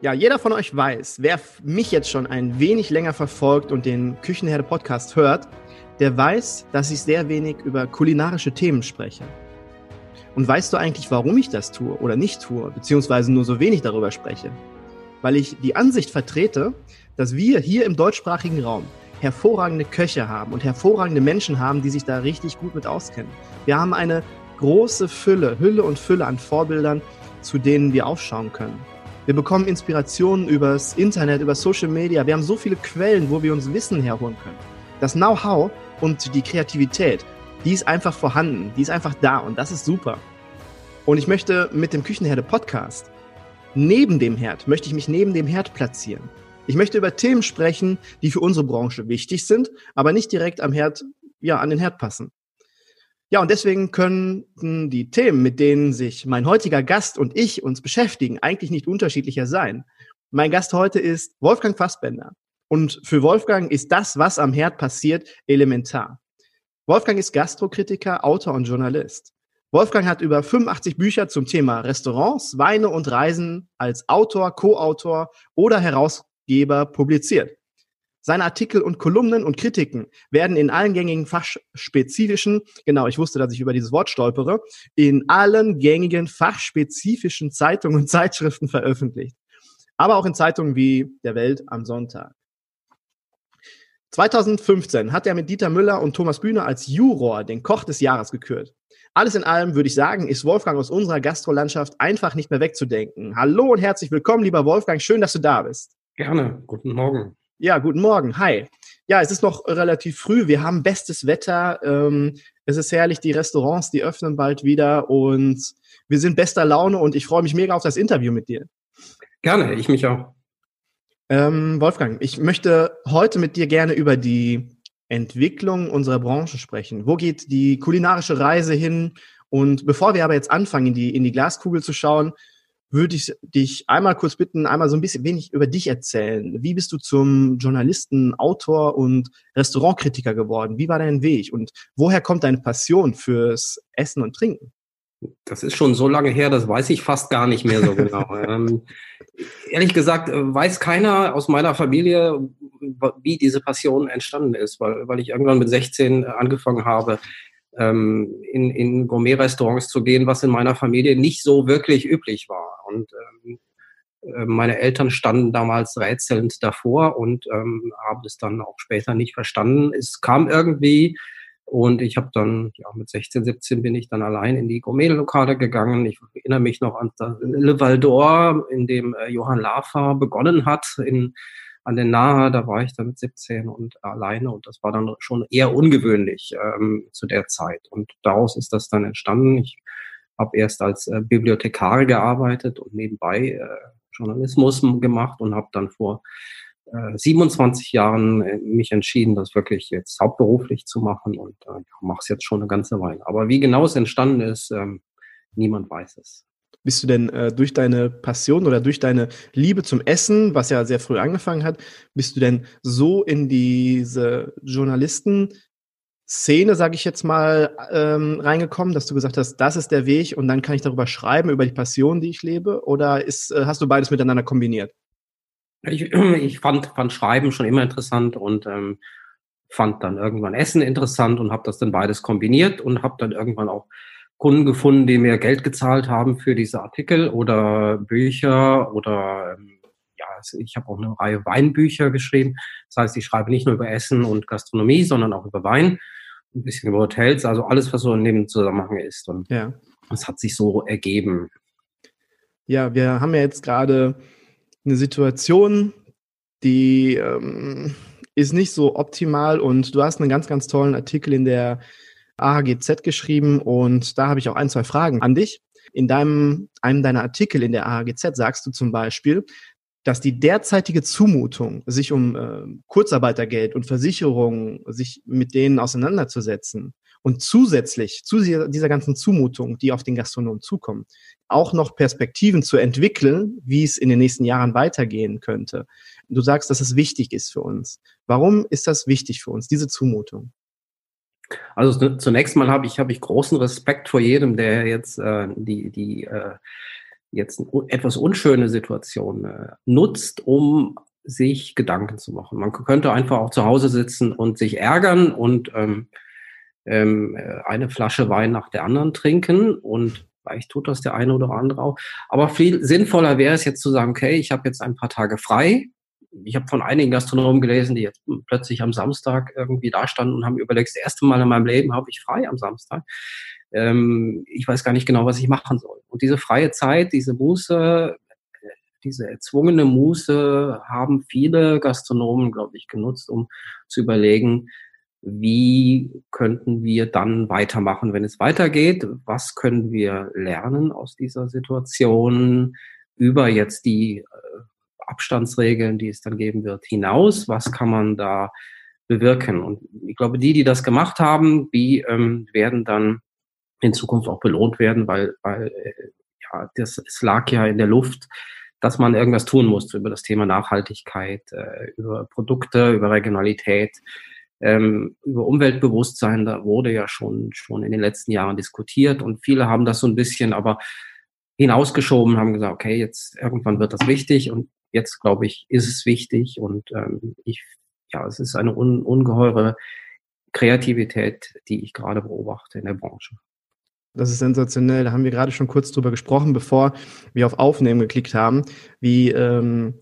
Ja, jeder von euch weiß, wer mich jetzt schon ein wenig länger verfolgt und den Küchenherde Podcast hört, der weiß, dass ich sehr wenig über kulinarische Themen spreche. Und weißt du eigentlich, warum ich das tue oder nicht tue, beziehungsweise nur so wenig darüber spreche? Weil ich die Ansicht vertrete, dass wir hier im deutschsprachigen Raum hervorragende Köche haben und hervorragende Menschen haben, die sich da richtig gut mit auskennen. Wir haben eine große Fülle, Hülle und Fülle an Vorbildern, zu denen wir aufschauen können. Wir bekommen Inspirationen übers Internet, über Social Media. Wir haben so viele Quellen, wo wir uns Wissen herholen können. Das Know-how und die Kreativität, die ist einfach vorhanden, die ist einfach da und das ist super. Und ich möchte mit dem Küchenherde Podcast neben dem Herd, möchte ich mich neben dem Herd platzieren. Ich möchte über Themen sprechen, die für unsere Branche wichtig sind, aber nicht direkt am Herd, ja, an den Herd passen. Ja, und deswegen könnten die Themen, mit denen sich mein heutiger Gast und ich uns beschäftigen, eigentlich nicht unterschiedlicher sein. Mein Gast heute ist Wolfgang Fassbender. Und für Wolfgang ist das, was am Herd passiert, elementar. Wolfgang ist Gastrokritiker, Autor und Journalist. Wolfgang hat über 85 Bücher zum Thema Restaurants, Weine und Reisen als Autor, Co-Autor oder Herausgeber publiziert. Seine Artikel und Kolumnen und Kritiken werden in allen gängigen fachspezifischen, genau, ich wusste, dass ich über dieses Wort stolpere, in allen gängigen fachspezifischen Zeitungen und Zeitschriften veröffentlicht. Aber auch in Zeitungen wie Der Welt am Sonntag. 2015 hat er mit Dieter Müller und Thomas Bühner als Juror den Koch des Jahres gekürt. Alles in allem würde ich sagen, ist Wolfgang aus unserer Gastrolandschaft einfach nicht mehr wegzudenken. Hallo und herzlich willkommen, lieber Wolfgang. Schön, dass du da bist. Gerne. Guten Morgen. Ja, guten Morgen. Hi. Ja, es ist noch relativ früh. Wir haben bestes Wetter. Ähm, es ist herrlich. Die Restaurants, die öffnen bald wieder und wir sind bester Laune und ich freue mich mega auf das Interview mit dir. Gerne, ich mich auch. Ähm, Wolfgang, ich möchte heute mit dir gerne über die Entwicklung unserer Branche sprechen. Wo geht die kulinarische Reise hin? Und bevor wir aber jetzt anfangen, in die, in die Glaskugel zu schauen, würde ich dich einmal kurz bitten, einmal so ein bisschen wenig über dich erzählen. Wie bist du zum Journalisten, Autor und Restaurantkritiker geworden? Wie war dein Weg? Und woher kommt deine Passion fürs Essen und Trinken? Das ist schon so lange her, das weiß ich fast gar nicht mehr so genau. ähm, ehrlich gesagt, äh, weiß keiner aus meiner Familie, wie diese Passion entstanden ist, weil, weil ich irgendwann mit 16 angefangen habe, ähm, in, in Gourmet-Restaurants zu gehen, was in meiner Familie nicht so wirklich üblich war. Und ähm, äh, meine Eltern standen damals rätselnd davor und ähm, haben es dann auch später nicht verstanden. Es kam irgendwie und ich habe dann, ja, mit 16, 17 bin ich dann allein in die Gourmet-Lokale gegangen. Ich erinnere mich noch an Le Val d'Or, in dem äh, Johann Lafer begonnen hat, in an den Nahe, da war ich dann mit 17 und alleine und das war dann schon eher ungewöhnlich ähm, zu der Zeit. Und daraus ist das dann entstanden. Ich habe erst als äh, Bibliothekar gearbeitet und nebenbei äh, Journalismus gemacht und habe dann vor äh, 27 Jahren äh, mich entschieden, das wirklich jetzt hauptberuflich zu machen und äh, mache es jetzt schon eine ganze Weile. Aber wie genau es entstanden ist, ähm, niemand weiß es. Bist du denn äh, durch deine Passion oder durch deine Liebe zum Essen, was ja sehr früh angefangen hat, bist du denn so in diese Journalisten-Szene, sage ich jetzt mal, ähm, reingekommen, dass du gesagt hast, das ist der Weg und dann kann ich darüber schreiben, über die Passion, die ich lebe? Oder ist, äh, hast du beides miteinander kombiniert? Ich, ich fand, fand Schreiben schon immer interessant und ähm, fand dann irgendwann Essen interessant und habe das dann beides kombiniert und habe dann irgendwann auch Kunden gefunden, die mir Geld gezahlt haben für diese Artikel oder Bücher oder ähm, ja, ich habe auch eine Reihe Weinbücher geschrieben. Das heißt, ich schreibe nicht nur über Essen und Gastronomie, sondern auch über Wein. ein bisschen über Hotels, also alles, was so in dem Zusammenhang ist. Und ja. es hat sich so ergeben. Ja, wir haben ja jetzt gerade eine Situation, die ähm, ist nicht so optimal und du hast einen ganz, ganz tollen Artikel in der AHGZ geschrieben und da habe ich auch ein, zwei Fragen an dich. In deinem, einem deiner Artikel in der AHGZ sagst du zum Beispiel, dass die derzeitige Zumutung, sich um äh, Kurzarbeitergeld und Versicherungen, sich mit denen auseinanderzusetzen und zusätzlich zu dieser, ganzen Zumutung, die auf den Gastronomen zukommen, auch noch Perspektiven zu entwickeln, wie es in den nächsten Jahren weitergehen könnte. Du sagst, dass es wichtig ist für uns. Warum ist das wichtig für uns, diese Zumutung? Also zunächst mal habe ich, habe ich großen Respekt vor jedem, der jetzt äh, die, die äh, jetzt etwas unschöne Situation äh, nutzt, um sich Gedanken zu machen. Man könnte einfach auch zu Hause sitzen und sich ärgern und ähm, ähm, eine Flasche Wein nach der anderen trinken und vielleicht tut das der eine oder andere auch. Aber viel sinnvoller wäre es jetzt zu sagen, okay, ich habe jetzt ein paar Tage frei. Ich habe von einigen Gastronomen gelesen, die jetzt plötzlich am Samstag irgendwie da standen und haben überlegt, das erste Mal in meinem Leben habe ich frei am Samstag. Ähm, ich weiß gar nicht genau, was ich machen soll. Und diese freie Zeit, diese Muße, diese erzwungene Muße haben viele Gastronomen, glaube ich, genutzt, um zu überlegen, wie könnten wir dann weitermachen, wenn es weitergeht? Was können wir lernen aus dieser Situation über jetzt die äh, Abstandsregeln, die es dann geben wird, hinaus? Was kann man da bewirken? Und ich glaube, die, die das gemacht haben, die ähm, werden dann in Zukunft auch belohnt werden, weil, weil äh, ja, das, es lag ja in der Luft, dass man irgendwas tun musste über das Thema Nachhaltigkeit, äh, über Produkte, über Regionalität ähm, über Umweltbewusstsein, da wurde ja schon, schon in den letzten Jahren diskutiert und viele haben das so ein bisschen aber hinausgeschoben, haben gesagt, okay, jetzt irgendwann wird das wichtig und jetzt glaube ich, ist es wichtig und ähm, ich, ja, es ist eine un, ungeheure Kreativität, die ich gerade beobachte in der Branche. Das ist sensationell. Da haben wir gerade schon kurz drüber gesprochen, bevor wir auf Aufnehmen geklickt haben, wie ähm,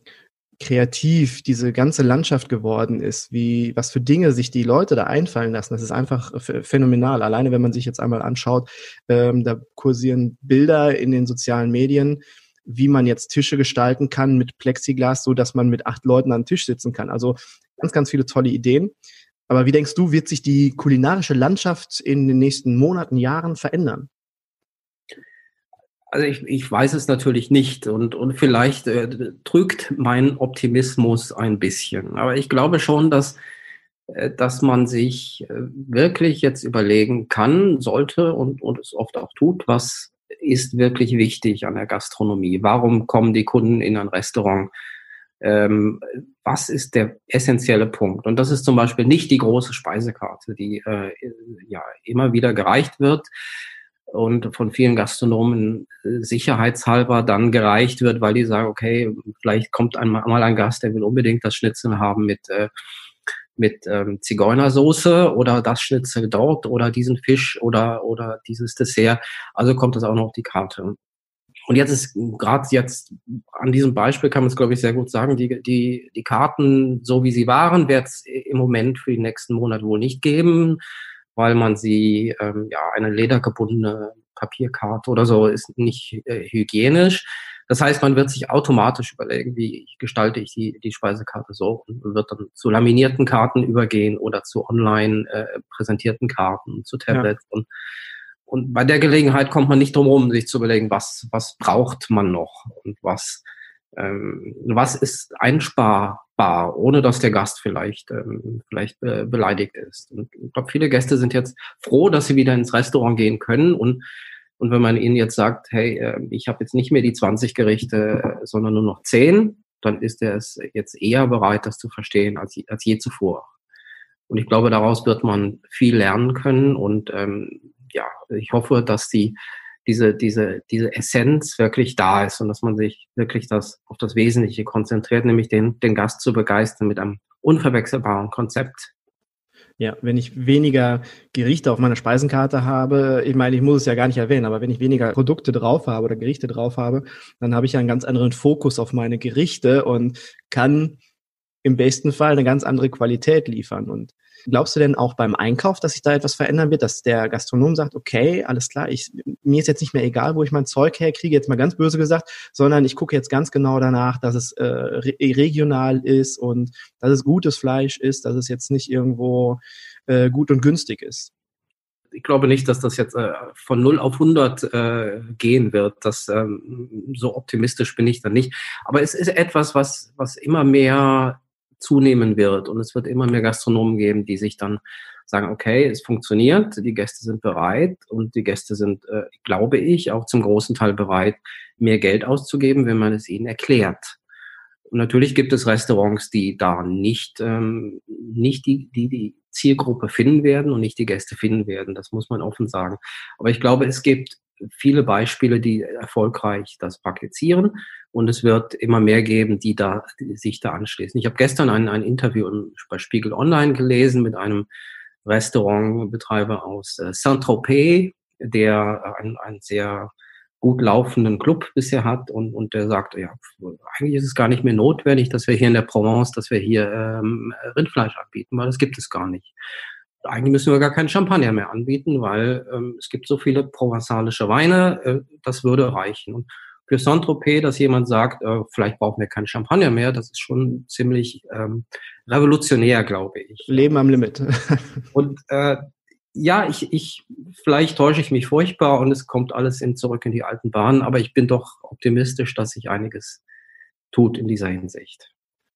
kreativ diese ganze Landschaft geworden ist, wie, was für Dinge sich die Leute da einfallen lassen. Das ist einfach phänomenal. Alleine, wenn man sich jetzt einmal anschaut, ähm, da kursieren Bilder in den sozialen Medien, wie man jetzt Tische gestalten kann mit Plexiglas, so dass man mit acht Leuten am Tisch sitzen kann. Also ganz, ganz viele tolle Ideen. Aber wie denkst du, wird sich die kulinarische Landschaft in den nächsten Monaten, Jahren verändern? Also ich, ich weiß es natürlich nicht und, und vielleicht äh, trügt mein Optimismus ein bisschen. Aber ich glaube schon, dass, äh, dass man sich äh, wirklich jetzt überlegen kann, sollte und, und es oft auch tut, was ist wirklich wichtig an der Gastronomie? Warum kommen die Kunden in ein Restaurant? Ähm, was ist der essentielle Punkt? Und das ist zum Beispiel nicht die große Speisekarte, die äh, ja immer wieder gereicht wird und von vielen Gastronomen äh, sicherheitshalber dann gereicht wird, weil die sagen, okay, vielleicht kommt einmal mal ein Gast, der will unbedingt das Schnitzel haben mit, äh, mit ähm, Zigeunersoße oder das Schnitzel dort oder diesen Fisch oder, oder dieses Dessert. Also kommt das auch noch auf die Karte. Und jetzt ist gerade jetzt an diesem Beispiel kann man es, glaube ich, sehr gut sagen, die, die, die Karten, so wie sie waren, wird es im Moment für den nächsten Monat wohl nicht geben weil man sie, ähm, ja, eine ledergebundene Papierkarte oder so ist nicht äh, hygienisch. Das heißt, man wird sich automatisch überlegen, wie gestalte ich die, die Speisekarte so und wird dann zu laminierten Karten übergehen oder zu online äh, präsentierten Karten, zu Tablets. Ja. Und, und bei der Gelegenheit kommt man nicht drum herum, sich zu überlegen, was, was braucht man noch und was, ähm, was ist einsparbar, ohne dass der Gast vielleicht, ähm, vielleicht äh, beleidigt ist. Und ich glaube, viele Gäste sind jetzt froh, dass sie wieder ins Restaurant gehen können und und wenn man ihnen jetzt sagt, hey, äh, ich habe jetzt nicht mehr die 20 Gerichte, äh, sondern nur noch 10, dann ist er es jetzt eher bereit, das zu verstehen als, als je zuvor. Und ich glaube, daraus wird man viel lernen können. Und ähm, ja, ich hoffe, dass die diese, diese, diese Essenz wirklich da ist und dass man sich wirklich das, auf das Wesentliche konzentriert, nämlich den, den Gast zu begeistern mit einem unverwechselbaren Konzept. Ja, wenn ich weniger Gerichte auf meiner Speisenkarte habe, ich meine, ich muss es ja gar nicht erwähnen, aber wenn ich weniger Produkte drauf habe oder Gerichte drauf habe, dann habe ich ja einen ganz anderen Fokus auf meine Gerichte und kann im besten Fall eine ganz andere Qualität liefern. Und glaubst du denn auch beim Einkauf, dass sich da etwas verändern wird, dass der Gastronom sagt, okay, alles klar, ich, mir ist jetzt nicht mehr egal, wo ich mein Zeug herkriege, jetzt mal ganz böse gesagt, sondern ich gucke jetzt ganz genau danach, dass es äh, re regional ist und dass es gutes Fleisch ist, dass es jetzt nicht irgendwo äh, gut und günstig ist ich glaube nicht, dass das jetzt äh, von 0 auf 100 äh, gehen wird. Das, ähm, so optimistisch bin ich dann nicht. Aber es ist etwas, was, was immer mehr zunehmen wird. Und es wird immer mehr Gastronomen geben, die sich dann sagen, okay, es funktioniert, die Gäste sind bereit und die Gäste sind, äh, glaube ich, auch zum großen Teil bereit, mehr Geld auszugeben, wenn man es ihnen erklärt. Und natürlich gibt es Restaurants, die da nicht, ähm, nicht die, die, die Zielgruppe finden werden und nicht die Gäste finden werden. Das muss man offen sagen. Aber ich glaube, es gibt viele Beispiele, die erfolgreich das praktizieren. Und es wird immer mehr geben, die da, die sich da anschließen. Ich habe gestern ein, ein Interview bei Spiegel Online gelesen mit einem Restaurantbetreiber aus äh, Saint-Tropez, der ein, ein sehr gut laufenden Club bisher hat und, und der sagt, ja, eigentlich ist es gar nicht mehr notwendig, dass wir hier in der Provence, dass wir hier ähm, Rindfleisch anbieten, weil das gibt es gar nicht. Eigentlich müssen wir gar keinen Champagner mehr anbieten, weil ähm, es gibt so viele provenzalische Weine, äh, das würde reichen. Und für Saint-Tropez, dass jemand sagt, äh, vielleicht brauchen wir keinen Champagner mehr, das ist schon ziemlich ähm, revolutionär, glaube ich. Leben am Limit. und äh, ja, ich, ich, vielleicht täusche ich mich furchtbar und es kommt alles in, zurück in die alten Bahnen, aber ich bin doch optimistisch, dass sich einiges tut in dieser Hinsicht.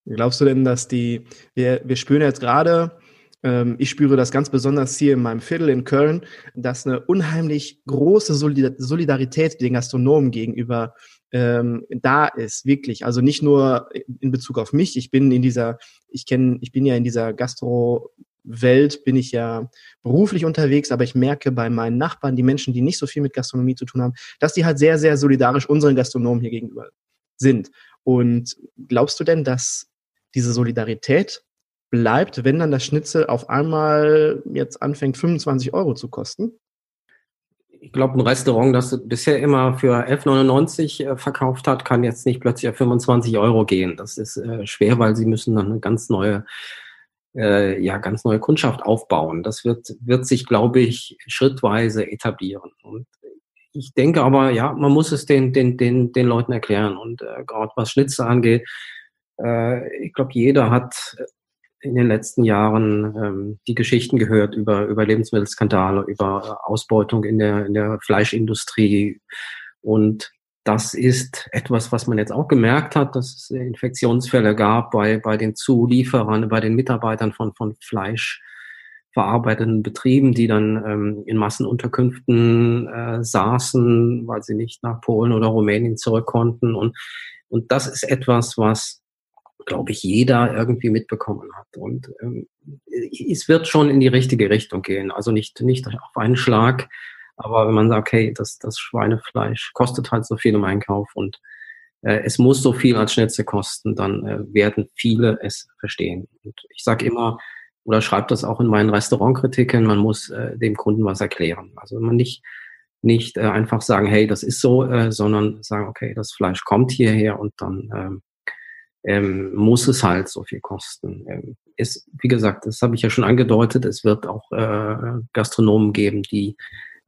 Glaubst du denn, dass die, wir, wir spüren jetzt gerade, ähm, ich spüre das ganz besonders hier in meinem Viertel in Köln, dass eine unheimlich große Solidarität den Gastronomen gegenüber ähm, da ist, wirklich. Also nicht nur in Bezug auf mich. Ich bin in dieser, ich kenne, ich bin ja in dieser Gastro Welt bin ich ja beruflich unterwegs, aber ich merke bei meinen Nachbarn, die Menschen, die nicht so viel mit Gastronomie zu tun haben, dass die halt sehr, sehr solidarisch unseren Gastronomen hier gegenüber sind. Und glaubst du denn, dass diese Solidarität bleibt, wenn dann das Schnitzel auf einmal jetzt anfängt, 25 Euro zu kosten? Ich glaube, ein Restaurant, das bisher immer für 11,99 äh, verkauft hat, kann jetzt nicht plötzlich auf 25 Euro gehen. Das ist äh, schwer, weil sie müssen dann eine ganz neue äh, ja ganz neue Kundschaft aufbauen. Das wird, wird sich, glaube ich, schrittweise etablieren. Und ich denke aber, ja, man muss es den, den, den, den Leuten erklären. Und äh, gerade was Schnitzel angeht, äh, ich glaube, jeder hat in den letzten Jahren ähm, die Geschichten gehört über, über Lebensmittelskandale, über Ausbeutung in der, in der Fleischindustrie. Und das ist etwas, was man jetzt auch gemerkt hat, dass es Infektionsfälle gab bei, bei den Zulieferern, bei den Mitarbeitern von, von fleischverarbeitenden Betrieben, die dann ähm, in Massenunterkünften äh, saßen, weil sie nicht nach Polen oder Rumänien zurück konnten. Und, und das ist etwas, was, glaube ich, jeder irgendwie mitbekommen hat. Und ähm, es wird schon in die richtige Richtung gehen. Also nicht, nicht auf einen Schlag aber wenn man sagt, okay, das, das Schweinefleisch kostet halt so viel im Einkauf und äh, es muss so viel als Schnitzel kosten, dann äh, werden viele es verstehen. Und ich sage immer, oder schreibe das auch in meinen Restaurantkritiken, man muss äh, dem Kunden was erklären. Also man nicht, nicht äh, einfach sagen, hey, das ist so, äh, sondern sagen, okay, das Fleisch kommt hierher und dann ähm, ähm, muss es halt so viel kosten. Ähm, ist, wie gesagt, das habe ich ja schon angedeutet, es wird auch äh, Gastronomen geben, die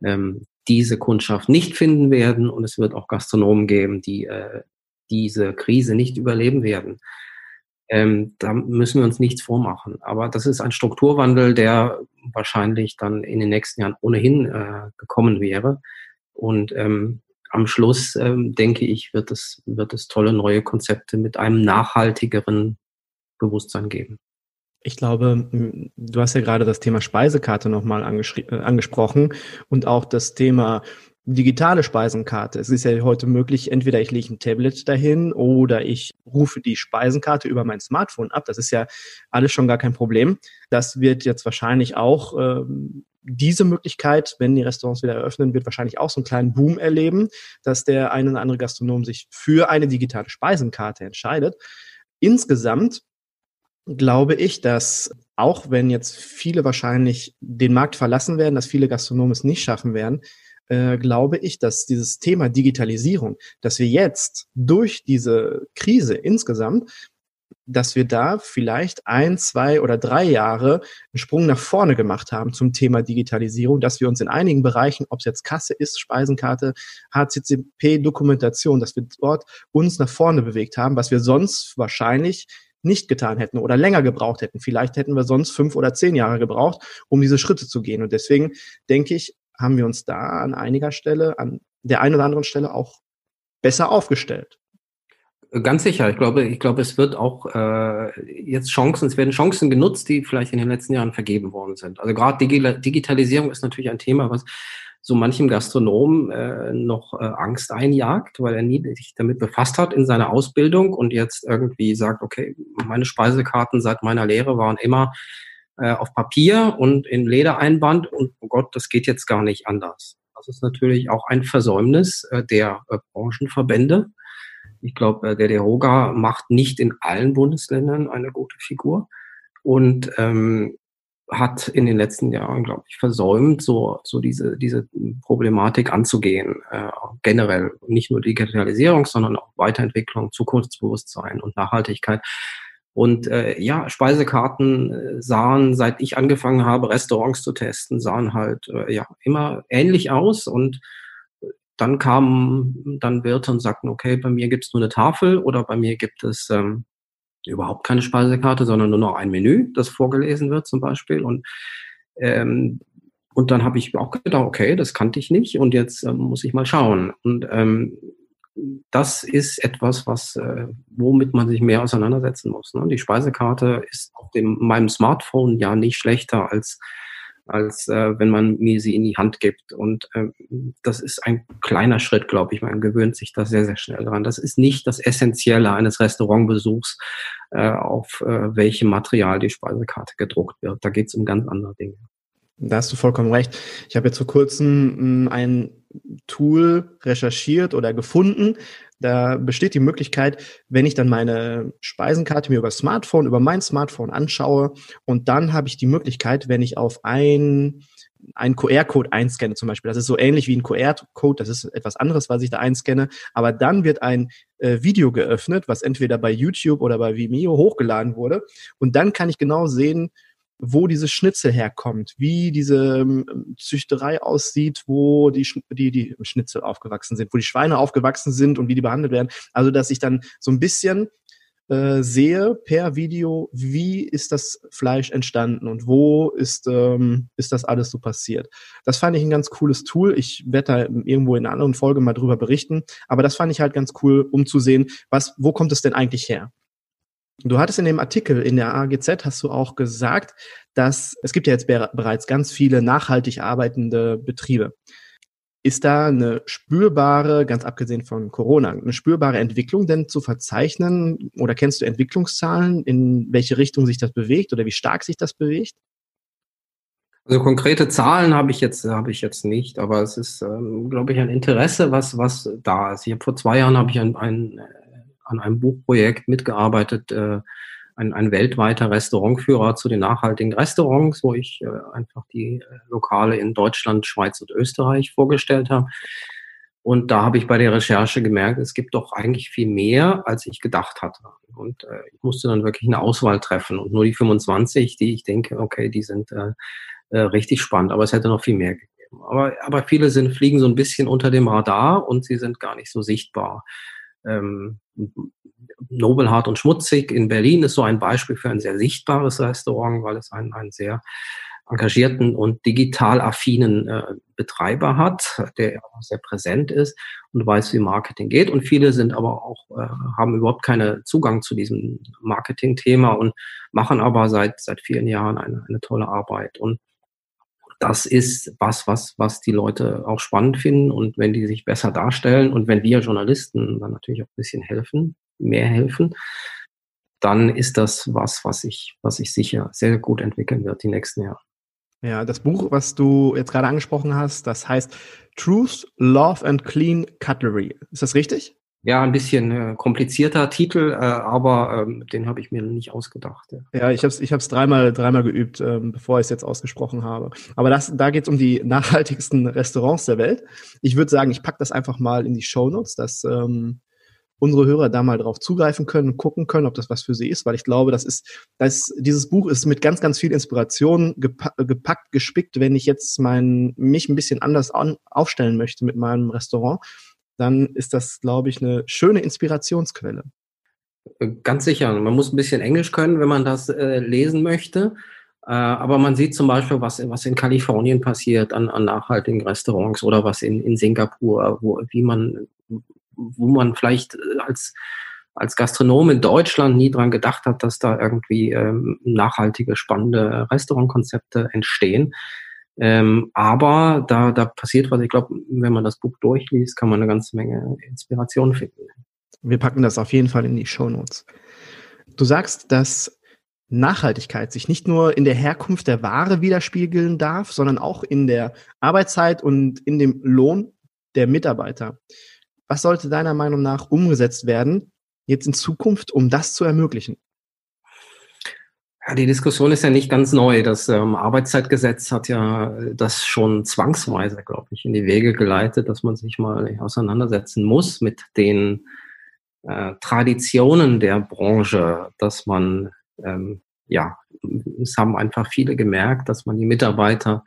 ähm, diese Kundschaft nicht finden werden und es wird auch Gastronomen geben, die äh, diese Krise nicht überleben werden. Ähm, da müssen wir uns nichts vormachen. Aber das ist ein Strukturwandel, der wahrscheinlich dann in den nächsten Jahren ohnehin äh, gekommen wäre. Und ähm, am Schluss, ähm, denke ich, wird es, wird es tolle neue Konzepte mit einem nachhaltigeren Bewusstsein geben. Ich glaube, du hast ja gerade das Thema Speisekarte nochmal äh, angesprochen und auch das Thema digitale Speisenkarte. Es ist ja heute möglich, entweder ich lege ein Tablet dahin oder ich rufe die Speisenkarte über mein Smartphone ab. Das ist ja alles schon gar kein Problem. Das wird jetzt wahrscheinlich auch ähm, diese Möglichkeit, wenn die Restaurants wieder eröffnen, wird wahrscheinlich auch so einen kleinen Boom erleben, dass der eine oder andere Gastronom sich für eine digitale Speisenkarte entscheidet. Insgesamt glaube ich, dass auch wenn jetzt viele wahrscheinlich den Markt verlassen werden, dass viele Gastronomen es nicht schaffen werden, äh, glaube ich, dass dieses Thema Digitalisierung, dass wir jetzt durch diese Krise insgesamt dass wir da vielleicht ein, zwei oder drei Jahre einen Sprung nach vorne gemacht haben zum Thema Digitalisierung, dass wir uns in einigen Bereichen, ob es jetzt Kasse ist, Speisenkarte, HCCP, Dokumentation, dass wir dort uns nach vorne bewegt haben, was wir sonst wahrscheinlich nicht getan hätten oder länger gebraucht hätten. Vielleicht hätten wir sonst fünf oder zehn Jahre gebraucht, um diese Schritte zu gehen. Und deswegen denke ich, haben wir uns da an einiger Stelle, an der einen oder anderen Stelle auch besser aufgestellt. Ganz sicher. Ich glaube, ich glaube, es wird auch äh, jetzt Chancen, es werden Chancen genutzt, die vielleicht in den letzten Jahren vergeben worden sind. Also gerade Digi Digitalisierung ist natürlich ein Thema, was so manchem Gastronom äh, noch äh, Angst einjagt, weil er nie sich damit befasst hat in seiner Ausbildung und jetzt irgendwie sagt, okay, meine Speisekarten seit meiner Lehre waren immer äh, auf Papier und in Ledereinband und oh Gott, das geht jetzt gar nicht anders. Das ist natürlich auch ein Versäumnis äh, der äh, Branchenverbände ich glaube, äh, der Deroga macht nicht in allen Bundesländern eine gute Figur und ähm, hat in den letzten Jahren, glaube ich, versäumt, so, so diese, diese Problematik anzugehen. Äh, generell nicht nur Digitalisierung, sondern auch Weiterentwicklung, Zukunftsbewusstsein und Nachhaltigkeit. Und äh, ja, Speisekarten äh, sahen, seit ich angefangen habe, Restaurants zu testen, sahen halt äh, ja immer ähnlich aus und dann kamen dann Wirte und sagten, okay, bei mir gibt es nur eine Tafel oder bei mir gibt es ähm, überhaupt keine Speisekarte, sondern nur noch ein Menü, das vorgelesen wird zum Beispiel. Und, ähm, und dann habe ich auch gedacht, okay, das kannte ich nicht und jetzt ähm, muss ich mal schauen. Und ähm, das ist etwas, was, äh, womit man sich mehr auseinandersetzen muss. Ne? Die Speisekarte ist auf dem, meinem Smartphone ja nicht schlechter als als äh, wenn man mir sie in die Hand gibt. Und äh, das ist ein kleiner Schritt, glaube ich. Man gewöhnt sich da sehr, sehr schnell dran. Das ist nicht das Essentielle eines Restaurantbesuchs, äh, auf äh, welchem Material die Speisekarte gedruckt wird. Da geht es um ganz andere Dinge. Da hast du vollkommen recht. Ich habe jetzt vor kurzem hm, ein Tool recherchiert oder gefunden, da besteht die Möglichkeit, wenn ich dann meine Speisenkarte mir über Smartphone, über mein Smartphone anschaue und dann habe ich die Möglichkeit, wenn ich auf ein einen QR-Code einscanne zum Beispiel. Das ist so ähnlich wie ein QR-Code, das ist etwas anderes, was ich da einscanne. Aber dann wird ein äh, Video geöffnet, was entweder bei YouTube oder bei Vimeo hochgeladen wurde. Und dann kann ich genau sehen, wo dieses Schnitzel herkommt, wie diese ähm, Züchterei aussieht, wo die, die, die Schnitzel aufgewachsen sind, wo die Schweine aufgewachsen sind und wie die behandelt werden. Also, dass ich dann so ein bisschen äh, sehe per Video, wie ist das Fleisch entstanden und wo ist, ähm, ist das alles so passiert. Das fand ich ein ganz cooles Tool. Ich werde da irgendwo in einer anderen Folge mal drüber berichten. Aber das fand ich halt ganz cool, um zu sehen, was, wo kommt es denn eigentlich her? Du hattest in dem Artikel in der AGZ hast du auch gesagt, dass es gibt ja jetzt bereits ganz viele nachhaltig arbeitende Betriebe. Ist da eine spürbare, ganz abgesehen von Corona, eine spürbare Entwicklung denn zu verzeichnen? Oder kennst du Entwicklungszahlen, in welche Richtung sich das bewegt oder wie stark sich das bewegt? Also konkrete Zahlen habe ich jetzt habe ich jetzt nicht, aber es ist, ähm, glaube ich, ein Interesse, was was da ist. Ich habe vor zwei Jahren habe ich ein, ein an einem Buchprojekt mitgearbeitet, äh, ein, ein weltweiter Restaurantführer zu den nachhaltigen Restaurants, wo ich äh, einfach die äh, Lokale in Deutschland, Schweiz und Österreich vorgestellt habe. Und da habe ich bei der Recherche gemerkt, es gibt doch eigentlich viel mehr, als ich gedacht hatte. Und äh, ich musste dann wirklich eine Auswahl treffen. Und nur die 25, die ich denke, okay, die sind äh, äh, richtig spannend, aber es hätte noch viel mehr gegeben. Aber, aber viele sind, fliegen so ein bisschen unter dem Radar und sie sind gar nicht so sichtbar ähm, Nobelhart und Schmutzig in Berlin ist so ein Beispiel für ein sehr sichtbares Restaurant, weil es einen, einen sehr engagierten und digital affinen äh, Betreiber hat, der auch sehr präsent ist und weiß, wie Marketing geht. Und viele sind aber auch, äh, haben überhaupt keinen Zugang zu diesem Marketing-Thema und machen aber seit, seit vielen Jahren eine, eine tolle Arbeit. Und das ist was, was, was die Leute auch spannend finden und wenn die sich besser darstellen und wenn wir Journalisten dann natürlich auch ein bisschen helfen, mehr helfen, dann ist das was, was ich, was sich sicher sehr gut entwickeln wird die nächsten Jahre. Ja, das Buch, was du jetzt gerade angesprochen hast, das heißt Truth, Love and Clean Cutlery. Ist das richtig? Ja, ein bisschen äh, komplizierter Titel, äh, aber ähm, den habe ich mir nicht ausgedacht. Ja, ja ich habe es ich dreimal, dreimal geübt, ähm, bevor ich es jetzt ausgesprochen habe. Aber das, da geht es um die nachhaltigsten Restaurants der Welt. Ich würde sagen, ich packe das einfach mal in die Show Notes. Das, ähm, unsere Hörer da mal drauf zugreifen können, gucken können, ob das was für sie ist, weil ich glaube, das ist, das, dieses Buch ist mit ganz, ganz viel Inspiration gepa gepackt, gespickt. Wenn ich jetzt mein, mich ein bisschen anders an, aufstellen möchte mit meinem Restaurant, dann ist das, glaube ich, eine schöne Inspirationsquelle. Ganz sicher. Man muss ein bisschen Englisch können, wenn man das äh, lesen möchte. Äh, aber man sieht zum Beispiel, was, was in Kalifornien passiert an, an nachhaltigen Restaurants oder was in, in Singapur, wo, wie man, wo man vielleicht äh, als, als Gastronom in Deutschland nie dran gedacht hat, dass da irgendwie ähm, nachhaltige, spannende Restaurantkonzepte entstehen. Ähm, aber da, da passiert was. Ich glaube, wenn man das Buch durchliest, kann man eine ganze Menge Inspiration finden. Wir packen das auf jeden Fall in die Show Notes. Du sagst, dass Nachhaltigkeit sich nicht nur in der Herkunft der Ware widerspiegeln darf, sondern auch in der Arbeitszeit und in dem Lohn der Mitarbeiter. Was sollte deiner Meinung nach umgesetzt werden, jetzt in Zukunft, um das zu ermöglichen? Ja, die Diskussion ist ja nicht ganz neu. Das ähm, Arbeitszeitgesetz hat ja das schon zwangsweise, glaube ich, in die Wege geleitet, dass man sich mal auseinandersetzen muss mit den äh, Traditionen der Branche, dass man, ähm, ja, es haben einfach viele gemerkt, dass man die Mitarbeiter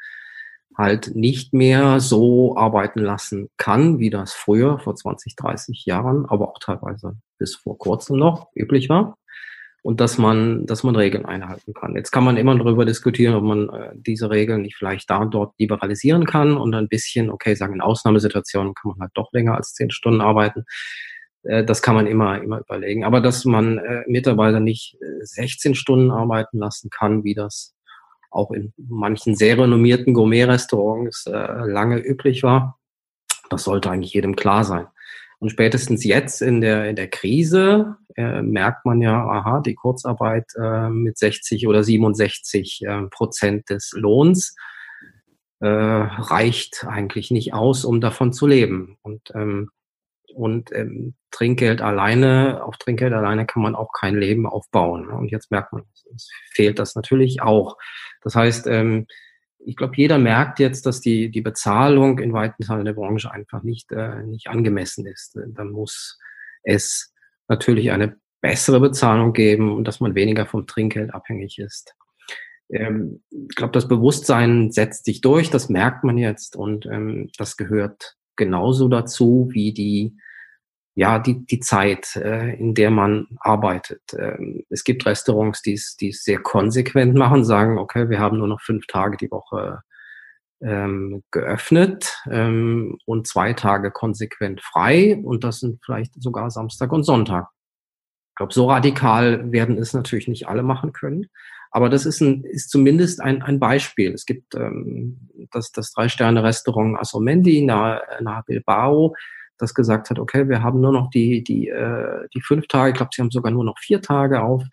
halt nicht mehr so arbeiten lassen kann, wie das früher, vor 20, 30 Jahren, aber auch teilweise bis vor kurzem noch üblich war. Und dass man, dass man Regeln einhalten kann. Jetzt kann man immer darüber diskutieren, ob man äh, diese Regeln nicht vielleicht da und dort liberalisieren kann und ein bisschen, okay, sagen in Ausnahmesituationen kann man halt doch länger als zehn Stunden arbeiten. Äh, das kann man immer, immer überlegen. Aber dass man äh, Mitarbeiter nicht 16 Stunden arbeiten lassen kann, wie das auch in manchen sehr renommierten Gourmet-Restaurants äh, lange üblich war. Das sollte eigentlich jedem klar sein. Und spätestens jetzt in der, in der Krise äh, merkt man ja, aha, die Kurzarbeit äh, mit 60 oder 67 äh, Prozent des Lohns äh, reicht eigentlich nicht aus, um davon zu leben. Und, ähm, und ähm, Trinkgeld alleine, auf Trinkgeld alleine kann man auch kein Leben aufbauen. Und jetzt merkt man, es fehlt das natürlich auch. Das heißt, ähm, ich glaube, jeder merkt jetzt, dass die, die Bezahlung in weiten Teilen der Branche einfach nicht, äh, nicht angemessen ist. Dann muss es natürlich eine bessere Bezahlung geben und dass man weniger vom Trinkgeld abhängig ist. Ähm, ich glaube, das Bewusstsein setzt sich durch, das merkt man jetzt und ähm, das gehört genauso dazu wie die ja, die, die Zeit, äh, in der man arbeitet. Ähm, es gibt Restaurants, die es, sehr konsequent machen, sagen, okay, wir haben nur noch fünf Tage die Woche ähm, geöffnet ähm, und zwei Tage konsequent frei und das sind vielleicht sogar Samstag und Sonntag. Ich glaube, so radikal werden es natürlich nicht alle machen können. Aber das ist, ein, ist zumindest ein, ein Beispiel. Es gibt ähm, das, das Drei-Sterne-Restaurant Asomendi nahe, nahe Bilbao das gesagt hat, okay, wir haben nur noch die, die, äh, die fünf Tage, ich glaube, sie haben sogar nur noch vier Tage auf.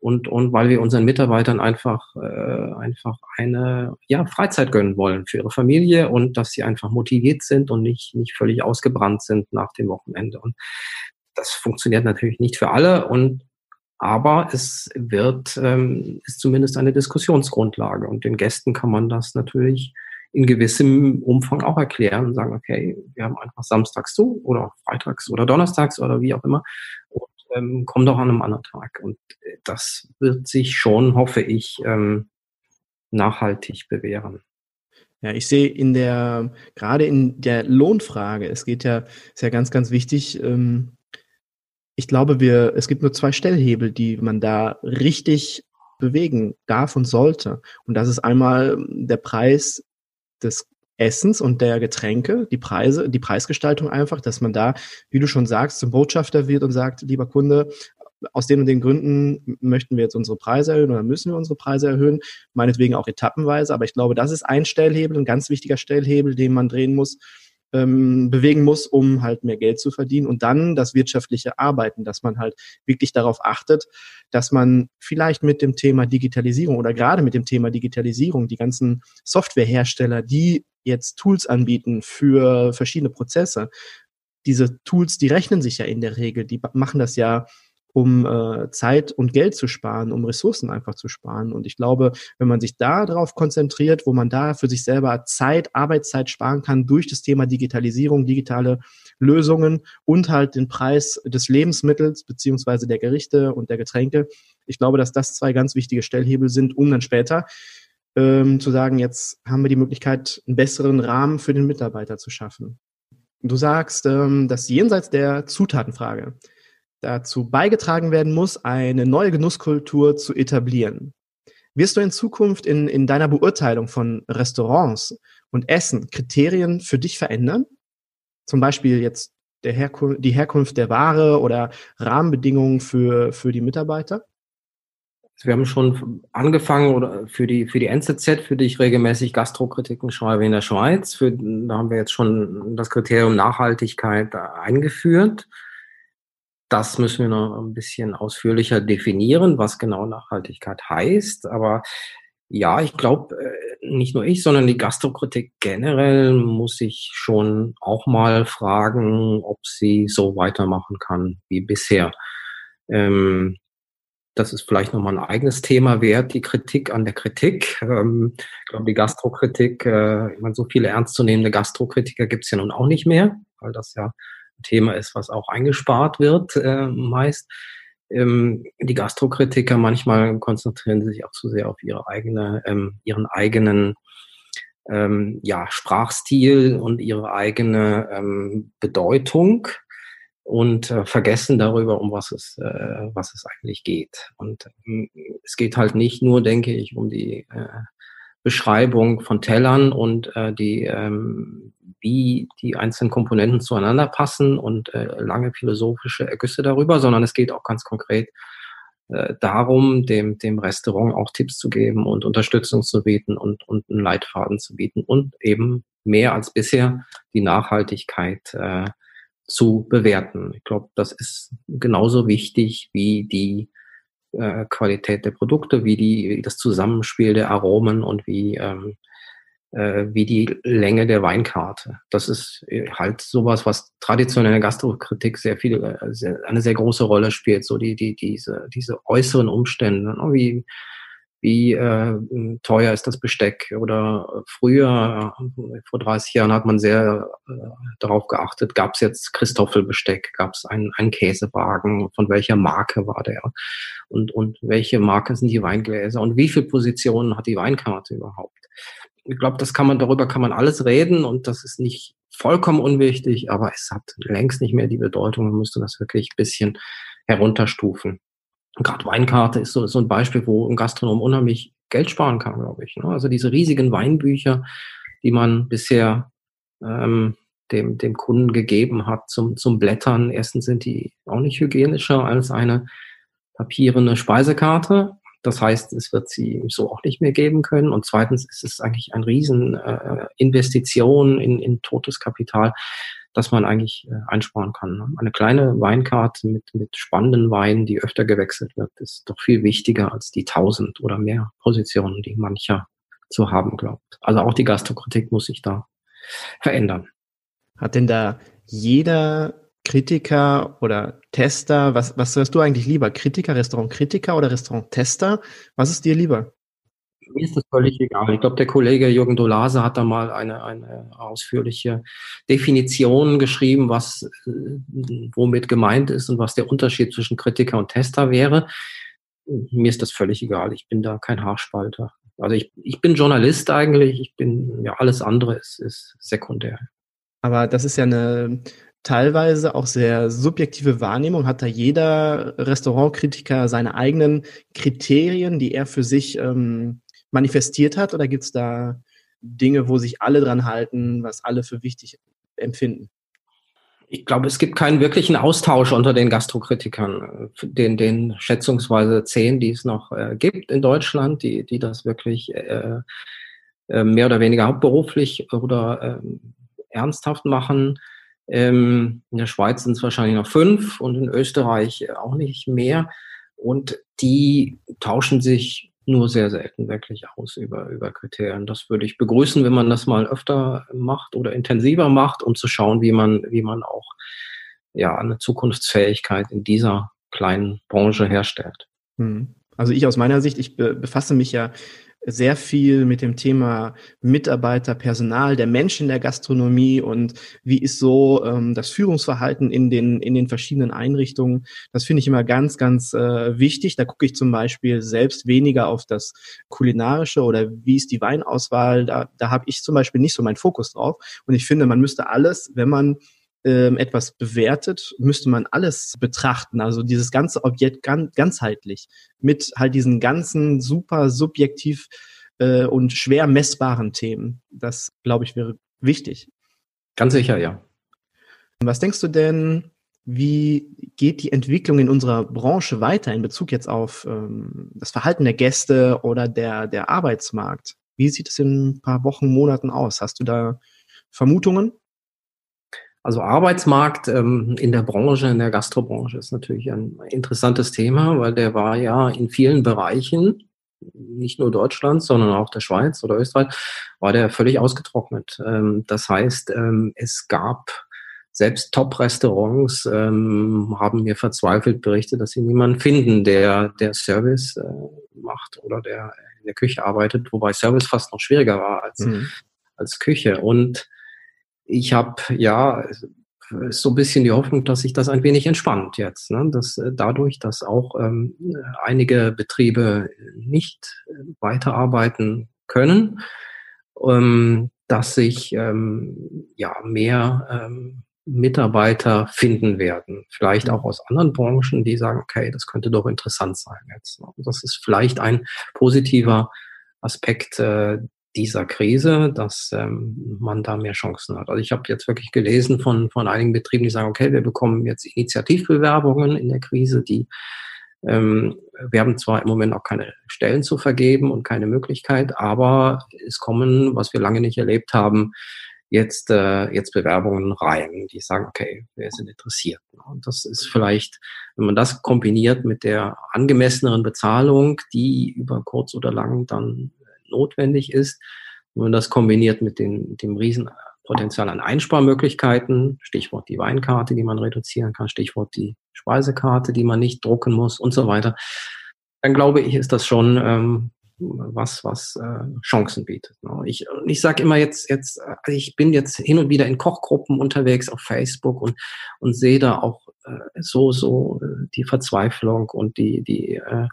Und, und weil wir unseren Mitarbeitern einfach, äh, einfach eine ja, Freizeit gönnen wollen für ihre Familie und dass sie einfach motiviert sind und nicht, nicht völlig ausgebrannt sind nach dem Wochenende. Und das funktioniert natürlich nicht für alle. Und aber es wird, ähm, ist zumindest eine Diskussionsgrundlage. Und den Gästen kann man das natürlich in gewissem Umfang auch erklären und sagen, okay, wir haben einfach samstags zu oder freitags oder donnerstags oder wie auch immer und ähm, komm doch an einem anderen Tag. Und äh, das wird sich schon, hoffe ich, ähm, nachhaltig bewähren. Ja, ich sehe in der, gerade in der Lohnfrage, es geht ja, ist ja ganz, ganz wichtig, ähm, ich glaube, wir, es gibt nur zwei Stellhebel, die man da richtig bewegen darf und sollte. Und das ist einmal der Preis des Essens und der Getränke, die Preise, die Preisgestaltung einfach, dass man da, wie du schon sagst, zum Botschafter wird und sagt, lieber Kunde, aus den und den Gründen möchten wir jetzt unsere Preise erhöhen oder müssen wir unsere Preise erhöhen, meinetwegen auch etappenweise, aber ich glaube, das ist ein Stellhebel, ein ganz wichtiger Stellhebel, den man drehen muss, ähm, bewegen muss, um halt mehr Geld zu verdienen und dann das wirtschaftliche Arbeiten, dass man halt wirklich darauf achtet, dass man vielleicht mit dem Thema Digitalisierung oder gerade mit dem Thema Digitalisierung die ganzen Softwarehersteller, die jetzt Tools anbieten für verschiedene Prozesse, diese Tools, die rechnen sich ja in der Regel, die machen das ja um äh, Zeit und Geld zu sparen, um Ressourcen einfach zu sparen. Und ich glaube, wenn man sich da darauf konzentriert, wo man da für sich selber Zeit, Arbeitszeit sparen kann durch das Thema Digitalisierung, digitale Lösungen und halt den Preis des Lebensmittels beziehungsweise der Gerichte und der Getränke. Ich glaube, dass das zwei ganz wichtige Stellhebel sind, um dann später ähm, zu sagen, jetzt haben wir die Möglichkeit, einen besseren Rahmen für den Mitarbeiter zu schaffen. Du sagst, ähm, dass jenseits der Zutatenfrage dazu beigetragen werden muss, eine neue Genusskultur zu etablieren. Wirst du in Zukunft in, in deiner Beurteilung von Restaurants und Essen Kriterien für dich verändern? Zum Beispiel jetzt der Herkunft, die Herkunft der Ware oder Rahmenbedingungen für, für die Mitarbeiter? Wir haben schon angefangen oder für die, für die NZZ, für die ich regelmäßig Gastrokritiken schreibe in der Schweiz. Für, da haben wir jetzt schon das Kriterium Nachhaltigkeit eingeführt. Das müssen wir noch ein bisschen ausführlicher definieren, was genau Nachhaltigkeit heißt. Aber ja, ich glaube, äh, nicht nur ich, sondern die Gastrokritik generell muss sich schon auch mal fragen, ob sie so weitermachen kann wie bisher. Ähm, das ist vielleicht nochmal ein eigenes Thema wert, die Kritik an der Kritik. Ähm, ich glaube, die Gastrokritik, äh, ich meine, so viele ernstzunehmende Gastrokritiker gibt es ja nun auch nicht mehr, weil das ja Thema ist, was auch eingespart wird äh, meist. Ähm, die Gastrokritiker manchmal konzentrieren sich auch zu sehr auf ihre eigene, ähm, ihren eigenen ähm, ja, Sprachstil und ihre eigene ähm, Bedeutung und äh, vergessen darüber, um was es, äh, was es eigentlich geht. Und ähm, es geht halt nicht nur, denke ich, um die äh, Beschreibung von Tellern und äh, die ähm, wie die einzelnen Komponenten zueinander passen und äh, lange philosophische Ergüsse darüber, sondern es geht auch ganz konkret äh, darum, dem, dem Restaurant auch Tipps zu geben und Unterstützung zu bieten und, und einen Leitfaden zu bieten und eben mehr als bisher die Nachhaltigkeit äh, zu bewerten. Ich glaube, das ist genauso wichtig wie die äh, Qualität der Produkte, wie die das Zusammenspiel der Aromen und wie ähm, äh, wie die Länge der Weinkarte. Das ist äh, halt sowas, was traditionelle Gastrokritik sehr viel, äh, sehr, eine sehr große Rolle spielt, so die, die, diese, diese äußeren Umstände, ne? wie, wie äh, teuer ist das Besteck? Oder früher, äh, vor 30 Jahren hat man sehr äh, darauf geachtet, gab es jetzt Christoffelbesteck, gab es einen, einen Käsewagen, von welcher Marke war der? Und, und welche Marke sind die Weingläser? Und wie viele Positionen hat die Weinkarte überhaupt? Ich glaube, das kann man, darüber kann man alles reden und das ist nicht vollkommen unwichtig, aber es hat längst nicht mehr die Bedeutung. Man müsste das wirklich ein bisschen herunterstufen. Gerade Weinkarte ist so, so ein Beispiel, wo ein Gastronom unheimlich Geld sparen kann, glaube ich. Ne? Also diese riesigen Weinbücher, die man bisher ähm, dem, dem Kunden gegeben hat zum, zum Blättern. Erstens sind die auch nicht hygienischer als eine papierende Speisekarte. Das heißt, es wird sie so auch nicht mehr geben können. Und zweitens ist es eigentlich ein riesen äh, in, in totes Kapital, das man eigentlich äh, einsparen kann. Ne? Eine kleine Weinkarte mit, mit spannenden Weinen, die öfter gewechselt wird, ist doch viel wichtiger als die tausend oder mehr Positionen, die mancher zu haben glaubt. Also auch die Gastrokritik muss sich da verändern. Hat denn da jeder Kritiker oder Tester? Was, was hörst du eigentlich lieber? Kritiker, Restaurantkritiker oder Restauranttester? Was ist dir lieber? Mir ist das völlig egal. Ich glaube, der Kollege Jürgen Dolase hat da mal eine, eine ausführliche Definition geschrieben, was äh, womit gemeint ist und was der Unterschied zwischen Kritiker und Tester wäre. Mir ist das völlig egal. Ich bin da kein Haarspalter. Also ich, ich bin Journalist eigentlich. Ich bin, ja, alles andere ist, ist sekundär. Aber das ist ja eine teilweise auch sehr subjektive Wahrnehmung. Hat da jeder Restaurantkritiker seine eigenen Kriterien, die er für sich ähm, manifestiert hat? Oder gibt es da Dinge, wo sich alle dran halten, was alle für wichtig empfinden? Ich glaube, es gibt keinen wirklichen Austausch unter den Gastrokritikern, den, den schätzungsweise zehn, die es noch äh, gibt in Deutschland, die, die das wirklich äh, äh, mehr oder weniger hauptberuflich oder äh, ernsthaft machen. Ähm, in der Schweiz sind es wahrscheinlich noch fünf und in Österreich auch nicht mehr. Und die tauschen sich nur sehr selten wirklich aus über, über Kriterien. Das würde ich begrüßen, wenn man das mal öfter macht oder intensiver macht, um zu schauen, wie man, wie man auch ja, eine Zukunftsfähigkeit in dieser kleinen Branche herstellt. Hm. Also ich aus meiner Sicht, ich befasse mich ja sehr viel mit dem Thema Mitarbeiter, Personal, der Mensch in der Gastronomie und wie ist so ähm, das Führungsverhalten in den, in den verschiedenen Einrichtungen. Das finde ich immer ganz, ganz äh, wichtig. Da gucke ich zum Beispiel selbst weniger auf das Kulinarische oder wie ist die Weinauswahl. Da, da habe ich zum Beispiel nicht so meinen Fokus drauf. Und ich finde, man müsste alles, wenn man ähm, etwas bewertet, müsste man alles betrachten. Also dieses ganze Objekt gan ganzheitlich mit halt diesen ganzen super subjektiv äh, und schwer messbaren Themen. Das, glaube ich, wäre wichtig. Ganz sicher, ja. Was denkst du denn, wie geht die Entwicklung in unserer Branche weiter in Bezug jetzt auf ähm, das Verhalten der Gäste oder der, der Arbeitsmarkt? Wie sieht es in ein paar Wochen, Monaten aus? Hast du da Vermutungen? Also Arbeitsmarkt ähm, in der Branche, in der Gastrobranche ist natürlich ein interessantes Thema, weil der war ja in vielen Bereichen, nicht nur Deutschland, sondern auch der Schweiz oder Österreich, war der völlig ausgetrocknet. Ähm, das heißt, ähm, es gab selbst Top-Restaurants ähm, haben mir verzweifelt berichtet, dass sie niemanden finden, der der Service äh, macht oder der in der Küche arbeitet, wobei Service fast noch schwieriger war als, mhm. als Küche. Und ich habe ja so ein bisschen die Hoffnung, dass sich das ein wenig entspannt jetzt. Ne? Dass äh, dadurch, dass auch ähm, einige Betriebe nicht weiterarbeiten können, ähm, dass sich ähm, ja mehr ähm, Mitarbeiter finden werden. Vielleicht auch aus anderen Branchen, die sagen, okay, das könnte doch interessant sein jetzt. Ne? Das ist vielleicht ein positiver Aspekt, äh, dieser Krise, dass ähm, man da mehr Chancen hat. Also ich habe jetzt wirklich gelesen von, von einigen Betrieben, die sagen, okay, wir bekommen jetzt Initiativbewerbungen in der Krise, die ähm, wir haben zwar im Moment auch keine Stellen zu vergeben und keine Möglichkeit, aber es kommen, was wir lange nicht erlebt haben, jetzt, äh, jetzt Bewerbungen rein, die sagen, okay, wir sind interessiert. Und das ist vielleicht, wenn man das kombiniert mit der angemesseneren Bezahlung, die über kurz oder lang dann notwendig ist. Wenn man das kombiniert mit den, dem Riesenpotenzial an Einsparmöglichkeiten, Stichwort die Weinkarte, die man reduzieren kann, Stichwort die Speisekarte, die man nicht drucken muss und so weiter, dann glaube ich, ist das schon ähm, was, was äh, Chancen bietet. Ne? Ich, ich sage immer jetzt, jetzt, also ich bin jetzt hin und wieder in Kochgruppen unterwegs auf Facebook und, und sehe da auch äh, so, so äh, die Verzweiflung und die, die äh,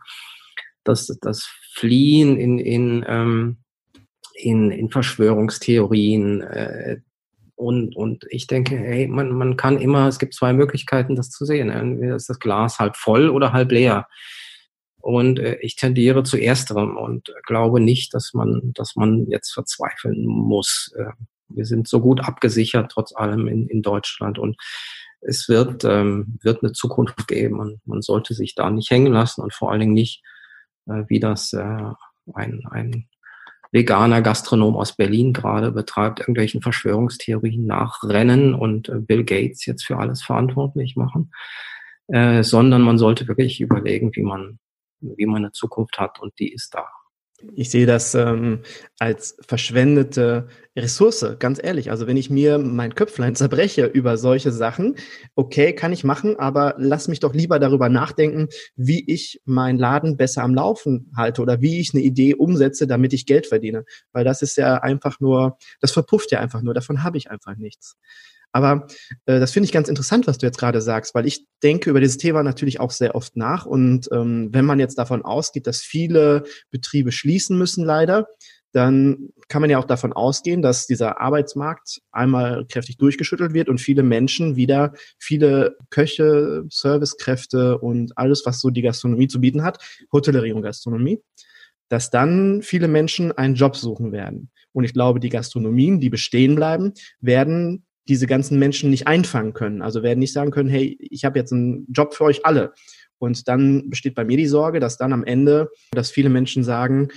das, das Fliehen in, in, ähm, in, in Verschwörungstheorien. Äh, und, und ich denke, hey, man, man kann immer, es gibt zwei Möglichkeiten, das zu sehen. Entweder ist das Glas halb voll oder halb leer. Und äh, ich tendiere zu ersterem und glaube nicht, dass man, dass man jetzt verzweifeln muss. Äh, wir sind so gut abgesichert, trotz allem in, in Deutschland. Und es wird, ähm, wird eine Zukunft geben. Und man sollte sich da nicht hängen lassen und vor allen Dingen nicht wie das äh, ein, ein veganer Gastronom aus Berlin gerade betreibt, irgendwelchen Verschwörungstheorien nachrennen und äh, Bill Gates jetzt für alles verantwortlich machen, äh, sondern man sollte wirklich überlegen, wie man, wie man eine Zukunft hat und die ist da. Ich sehe das ähm, als verschwendete Ressource, ganz ehrlich. Also wenn ich mir mein Köpflein zerbreche über solche Sachen, okay, kann ich machen, aber lass mich doch lieber darüber nachdenken, wie ich meinen Laden besser am Laufen halte oder wie ich eine Idee umsetze, damit ich Geld verdiene. Weil das ist ja einfach nur, das verpufft ja einfach nur, davon habe ich einfach nichts. Aber äh, das finde ich ganz interessant, was du jetzt gerade sagst, weil ich denke über dieses Thema natürlich auch sehr oft nach. Und ähm, wenn man jetzt davon ausgeht, dass viele Betriebe schließen müssen, leider, dann kann man ja auch davon ausgehen, dass dieser Arbeitsmarkt einmal kräftig durchgeschüttelt wird und viele Menschen wieder, viele Köche, Servicekräfte und alles, was so die Gastronomie zu bieten hat, Hotellerie und Gastronomie, dass dann viele Menschen einen Job suchen werden. Und ich glaube, die Gastronomien, die bestehen bleiben, werden diese ganzen Menschen nicht einfangen können. Also werden nicht sagen können, hey, ich habe jetzt einen Job für euch alle. Und dann besteht bei mir die Sorge, dass dann am Ende, dass viele Menschen sagen,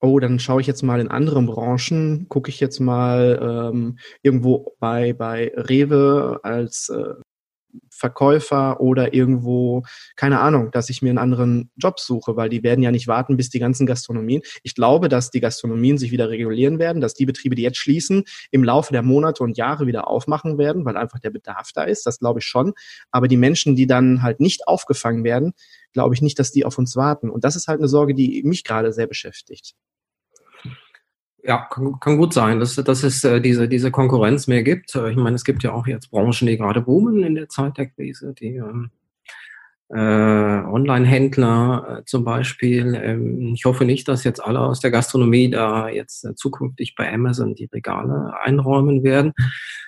oh, dann schaue ich jetzt mal in anderen Branchen, gucke ich jetzt mal ähm, irgendwo bei, bei Rewe als äh, Verkäufer oder irgendwo, keine Ahnung, dass ich mir einen anderen Job suche, weil die werden ja nicht warten, bis die ganzen Gastronomien. Ich glaube, dass die Gastronomien sich wieder regulieren werden, dass die Betriebe, die jetzt schließen, im Laufe der Monate und Jahre wieder aufmachen werden, weil einfach der Bedarf da ist. Das glaube ich schon. Aber die Menschen, die dann halt nicht aufgefangen werden, glaube ich nicht, dass die auf uns warten. Und das ist halt eine Sorge, die mich gerade sehr beschäftigt. Ja, kann, kann gut sein, dass, dass es äh, diese, diese Konkurrenz mehr gibt. Äh, ich meine, es gibt ja auch jetzt Branchen, die gerade boomen in der Zeit der Krise, die ähm, äh, Online-Händler äh, zum Beispiel. Ähm, ich hoffe nicht, dass jetzt alle aus der Gastronomie da jetzt äh, zukünftig bei Amazon die Regale einräumen werden.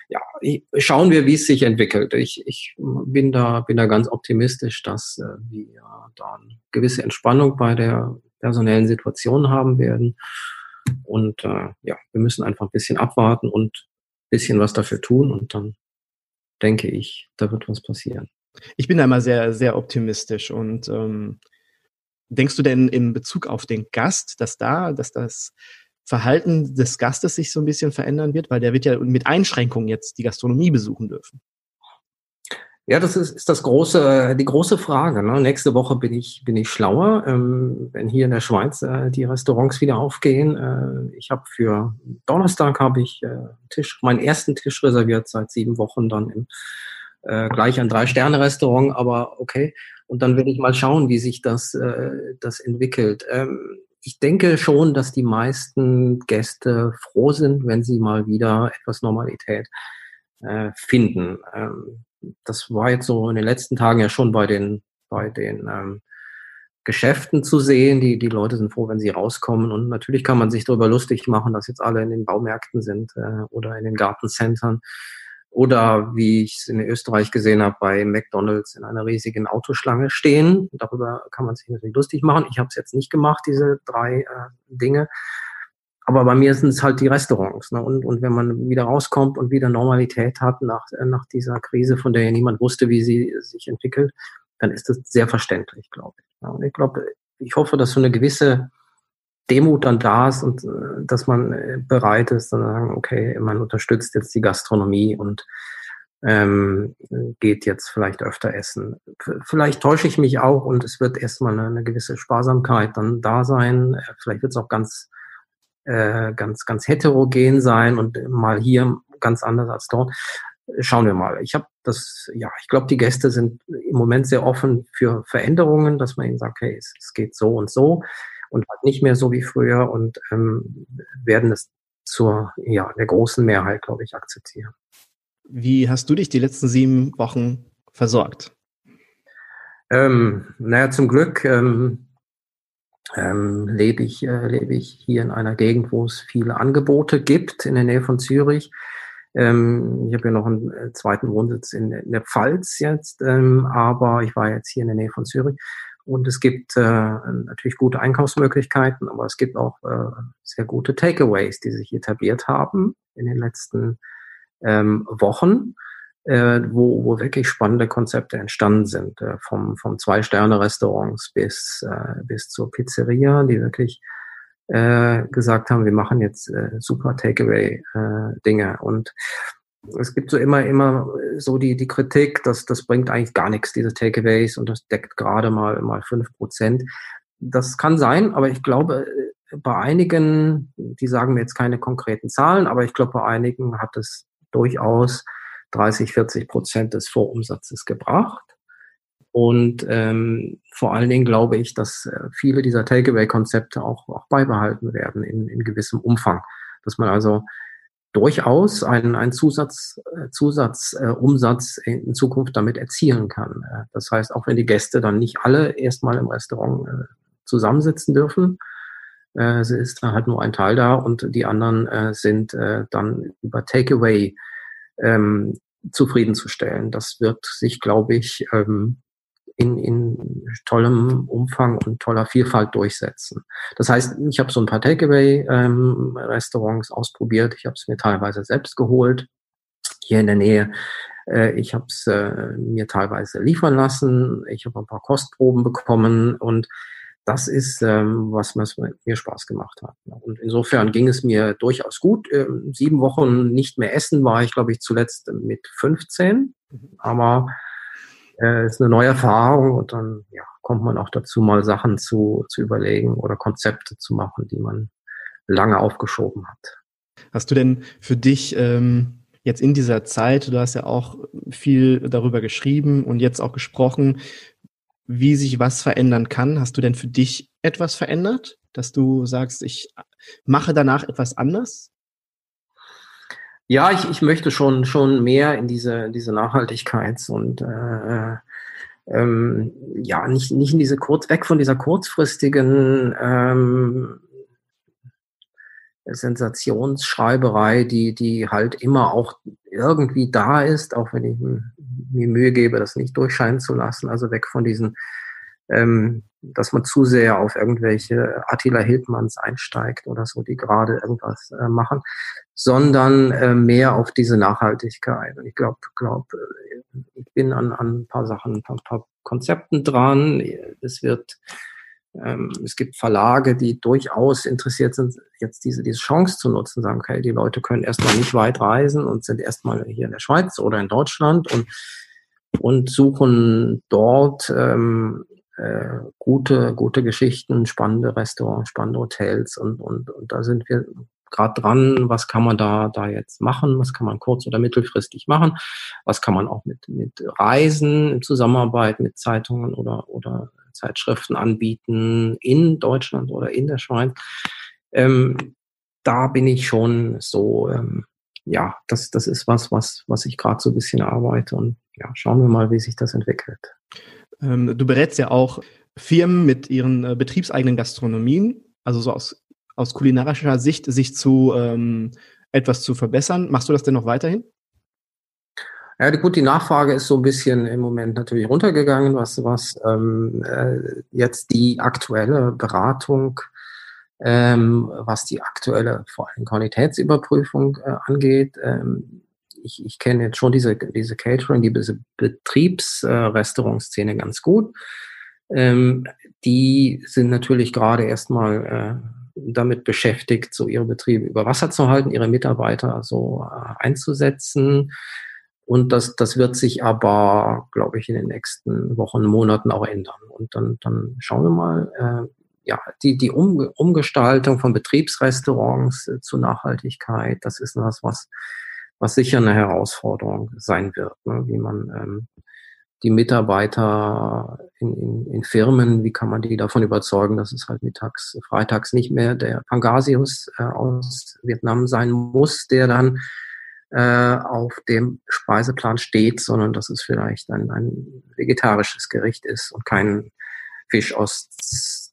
Ja, ich, schauen wir, wie es sich entwickelt. Ich, ich bin da bin da ganz optimistisch, dass äh, wir da eine gewisse Entspannung bei der personellen Situation haben werden. Und äh, ja, wir müssen einfach ein bisschen abwarten und ein bisschen was dafür tun und dann denke ich, da wird was passieren. Ich bin da immer sehr, sehr optimistisch und ähm, denkst du denn in Bezug auf den Gast, dass da, dass das Verhalten des Gastes sich so ein bisschen verändern wird, weil der wird ja mit Einschränkungen jetzt die Gastronomie besuchen dürfen? Ja, das ist, ist das große, die große Frage. Ne? Nächste Woche bin ich, bin ich schlauer, ähm, wenn hier in der Schweiz äh, die Restaurants wieder aufgehen. Äh, ich habe für Donnerstag habe ich äh, Tisch, meinen ersten Tisch reserviert seit sieben Wochen dann im, äh, gleich ein Drei-Sterne-Restaurant, aber okay. Und dann will ich mal schauen, wie sich das, äh, das entwickelt. Ähm, ich denke schon, dass die meisten Gäste froh sind, wenn sie mal wieder etwas Normalität äh, finden. Ähm, das war jetzt so in den letzten Tagen ja schon bei den, bei den ähm, Geschäften zu sehen. Die, die Leute sind froh, wenn sie rauskommen. Und natürlich kann man sich darüber lustig machen, dass jetzt alle in den Baumärkten sind äh, oder in den Gartencentern. Oder wie ich es in Österreich gesehen habe, bei McDonalds in einer riesigen Autoschlange stehen. Darüber kann man sich natürlich lustig machen. Ich habe es jetzt nicht gemacht, diese drei äh, Dinge. Aber bei mir sind es halt die Restaurants. Ne? Und, und wenn man wieder rauskommt und wieder Normalität hat nach, äh, nach dieser Krise, von der ja niemand wusste, wie sie sich entwickelt, dann ist das sehr verständlich, glaube ich. Ja, und ich glaube, ich hoffe, dass so eine gewisse Demut dann da ist und äh, dass man äh, bereit ist, dann sagen, okay, man unterstützt jetzt die Gastronomie und ähm, geht jetzt vielleicht öfter essen. Vielleicht täusche ich mich auch und es wird erstmal eine, eine gewisse Sparsamkeit dann da sein. Vielleicht wird es auch ganz äh, ganz, ganz heterogen sein und mal hier ganz anders als dort. Schauen wir mal. Ich habe das, ja, ich glaube, die Gäste sind im Moment sehr offen für Veränderungen, dass man ihnen sagt, hey, es, es geht so und so und halt nicht mehr so wie früher und ähm, werden es zur, ja, der großen Mehrheit, glaube ich, akzeptieren. Wie hast du dich die letzten sieben Wochen versorgt? Ähm, naja, zum Glück ähm, ähm, lebe ich, äh, lebe ich hier in einer Gegend, wo es viele Angebote gibt, in der Nähe von Zürich. Ähm, ich habe ja noch einen äh, zweiten Wohnsitz in, in der Pfalz jetzt, ähm, aber ich war jetzt hier in der Nähe von Zürich. Und es gibt äh, natürlich gute Einkaufsmöglichkeiten, aber es gibt auch äh, sehr gute Takeaways, die sich etabliert haben in den letzten ähm, Wochen äh, wo, wo wirklich spannende Konzepte entstanden sind, äh, vom, vom Zwei-Sterne-Restaurants bis, äh, bis zur Pizzeria, die wirklich äh, gesagt haben, wir machen jetzt äh, super Takeaway-Dinge. Äh, und es gibt so immer, immer so die, die Kritik, dass das bringt eigentlich gar nichts, diese Takeaways, und das deckt gerade mal, mal fünf Prozent. Das kann sein, aber ich glaube, äh, bei einigen, die sagen mir jetzt keine konkreten Zahlen, aber ich glaube, bei einigen hat es durchaus 30, 40 Prozent des Vorumsatzes gebracht. Und ähm, vor allen Dingen glaube ich, dass äh, viele dieser Takeaway-Konzepte auch, auch beibehalten werden in, in gewissem Umfang. Dass man also durchaus einen, einen Zusatz, äh, Zusatzumsatz äh, in Zukunft damit erzielen kann. Äh, das heißt, auch wenn die Gäste dann nicht alle erstmal im Restaurant äh, zusammensitzen dürfen, äh, es ist dann halt nur ein Teil da und die anderen äh, sind äh, dann über Takeaway ähm, zufriedenzustellen. Das wird sich, glaube ich, ähm, in, in tollem Umfang und toller Vielfalt durchsetzen. Das heißt, ich habe so ein paar Takeaway-Restaurants ähm, ausprobiert. Ich habe es mir teilweise selbst geholt, hier in der Nähe. Äh, ich habe es äh, mir teilweise liefern lassen. Ich habe ein paar Kostproben bekommen und das ist, ähm, was mir Spaß gemacht hat. Und insofern ging es mir durchaus gut. Ähm, sieben Wochen nicht mehr essen war ich, glaube ich, zuletzt mit 15. Mhm. Aber äh, ist eine neue Erfahrung und dann ja, kommt man auch dazu, mal Sachen zu, zu überlegen oder Konzepte zu machen, die man lange aufgeschoben hat. Hast du denn für dich ähm, jetzt in dieser Zeit, du hast ja auch viel darüber geschrieben und jetzt auch gesprochen, wie sich was verändern kann. Hast du denn für dich etwas verändert, dass du sagst, ich mache danach etwas anders? Ja, ich, ich möchte schon, schon mehr in diese, diese Nachhaltigkeits- und äh, ähm, ja, nicht, nicht in diese kurz, weg von dieser kurzfristigen ähm, Sensationsschreiberei, die, die halt immer auch irgendwie da ist, auch wenn ich mir Mühe gebe, das nicht durchscheinen zu lassen. Also weg von diesen, ähm, dass man zu sehr auf irgendwelche Attila Hildmanns einsteigt oder so, die gerade irgendwas äh, machen, sondern äh, mehr auf diese Nachhaltigkeit. Und ich glaube, glaub, äh, ich bin an, an ein paar Sachen, ein paar, Konzepten dran. Es wird es gibt Verlage, die durchaus interessiert sind, jetzt diese, diese Chance zu nutzen, sagen, okay, die Leute können erstmal nicht weit reisen und sind erstmal hier in der Schweiz oder in Deutschland und, und suchen dort ähm, äh, gute, gute Geschichten, spannende Restaurants, spannende Hotels und, und, und da sind wir gerade dran, was kann man da, da jetzt machen, was kann man kurz- oder mittelfristig machen, was kann man auch mit, mit Reisen in Zusammenarbeit mit Zeitungen oder, oder Zeitschriften anbieten in Deutschland oder in der Schweiz. Ähm, da bin ich schon so, ähm, ja, das, das ist was, was, was ich gerade so ein bisschen arbeite und ja, schauen wir mal, wie sich das entwickelt. Ähm, du berätst ja auch Firmen mit ihren äh, betriebseigenen Gastronomien, also so aus, aus kulinarischer Sicht, sich zu ähm, etwas zu verbessern. Machst du das denn noch weiterhin? Ja, gut, die Nachfrage ist so ein bisschen im Moment natürlich runtergegangen, was, was ähm, äh, jetzt die aktuelle Beratung, ähm, was die aktuelle vor allem Qualitätsüberprüfung äh, angeht. Ähm, ich, ich kenne jetzt schon diese, diese Catering, diese Betriebsrestaurantszene äh, ganz gut. Ähm, die sind natürlich gerade erstmal äh, damit beschäftigt, so ihre Betriebe über Wasser zu halten, ihre Mitarbeiter so äh, einzusetzen. Und das, das wird sich aber, glaube ich, in den nächsten Wochen, Monaten auch ändern. Und dann, dann schauen wir mal, äh, ja, die, die um, Umgestaltung von Betriebsrestaurants äh, zu Nachhaltigkeit, das ist was, was, was sicher eine Herausforderung sein wird, ne? wie man ähm, die Mitarbeiter in, in, in Firmen, wie kann man die davon überzeugen, dass es halt mittags, freitags nicht mehr der Pangasius äh, aus Vietnam sein muss, der dann äh, auf dem Speiseplan steht, sondern dass es vielleicht ein, ein vegetarisches Gericht ist und kein Fisch aus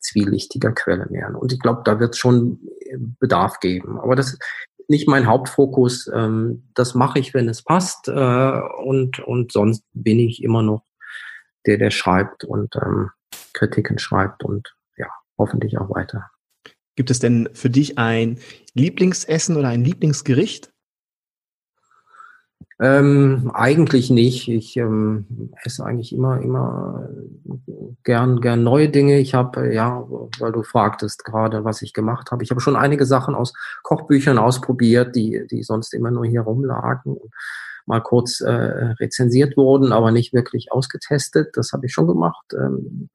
zwielichtiger Quelle mehr. Und ich glaube, da wird es schon Bedarf geben. Aber das ist nicht mein Hauptfokus. Ähm, das mache ich, wenn es passt. Äh, und, und sonst bin ich immer noch der, der schreibt und ähm, Kritiken schreibt und ja, hoffentlich auch weiter. Gibt es denn für dich ein Lieblingsessen oder ein Lieblingsgericht? Ähm, eigentlich nicht. Ich ähm, esse eigentlich immer, immer gern, gern neue Dinge. Ich habe, ja, weil du fragtest gerade, was ich gemacht habe. Ich habe schon einige Sachen aus Kochbüchern ausprobiert, die, die sonst immer nur hier rumlagen und mal kurz äh, rezensiert wurden, aber nicht wirklich ausgetestet. Das habe ich schon gemacht. Ähm,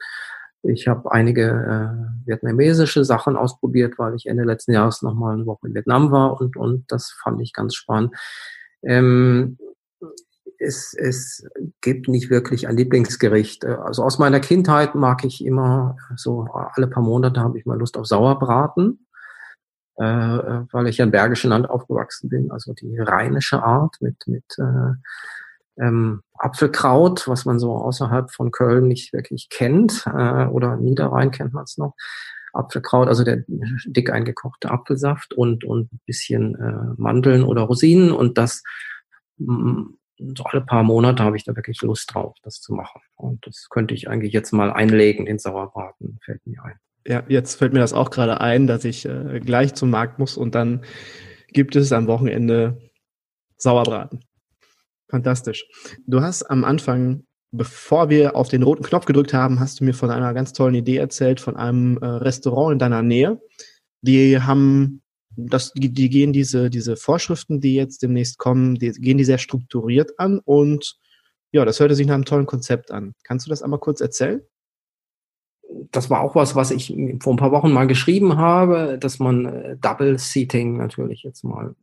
ich habe einige äh, vietnamesische Sachen ausprobiert, weil ich Ende letzten Jahres noch mal eine Woche in Vietnam war und, und das fand ich ganz spannend. Ähm, es, es gibt nicht wirklich ein Lieblingsgericht. Also aus meiner Kindheit mag ich immer, so alle paar Monate habe ich mal Lust auf Sauerbraten, äh, weil ich ja im Bergischen Land aufgewachsen bin, also die rheinische Art mit, mit äh, ähm, Apfelkraut, was man so außerhalb von Köln nicht wirklich kennt, äh, oder Niederrhein kennt man es noch. Apfelkraut, also der dick eingekochte Apfelsaft und, und ein bisschen äh, Mandeln oder Rosinen und das mm, so alle paar Monate habe ich da wirklich Lust drauf, das zu machen. Und das könnte ich eigentlich jetzt mal einlegen, den Sauerbraten, fällt mir ein. Ja, jetzt fällt mir das auch gerade ein, dass ich äh, gleich zum Markt muss und dann gibt es am Wochenende Sauerbraten. Fantastisch. Du hast am Anfang bevor wir auf den roten Knopf gedrückt haben, hast du mir von einer ganz tollen Idee erzählt, von einem äh, Restaurant in deiner Nähe. Die haben das, die, die gehen diese, diese Vorschriften, die jetzt demnächst kommen, die gehen die sehr strukturiert an und ja, das hörte sich nach einem tollen Konzept an. Kannst du das einmal kurz erzählen? Das war auch was, was ich vor ein paar Wochen mal geschrieben habe, dass man äh, Double Seating natürlich jetzt mal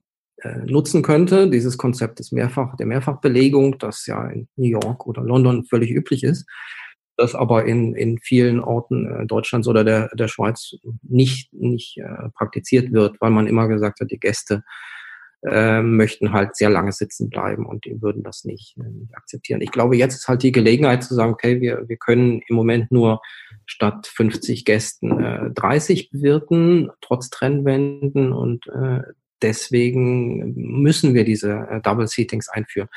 nutzen könnte. Dieses Konzept des Mehrfach, der Mehrfachbelegung, das ja in New York oder London völlig üblich ist, das aber in, in vielen Orten äh, Deutschlands oder der, der Schweiz nicht, nicht äh, praktiziert wird, weil man immer gesagt hat, die Gäste äh, möchten halt sehr lange sitzen bleiben und die würden das nicht, äh, nicht akzeptieren. Ich glaube, jetzt ist halt die Gelegenheit zu sagen, okay, wir, wir können im Moment nur statt 50 Gästen äh, 30 bewirten, trotz Trennwänden und äh, deswegen müssen wir diese äh, Double Seatings einführen.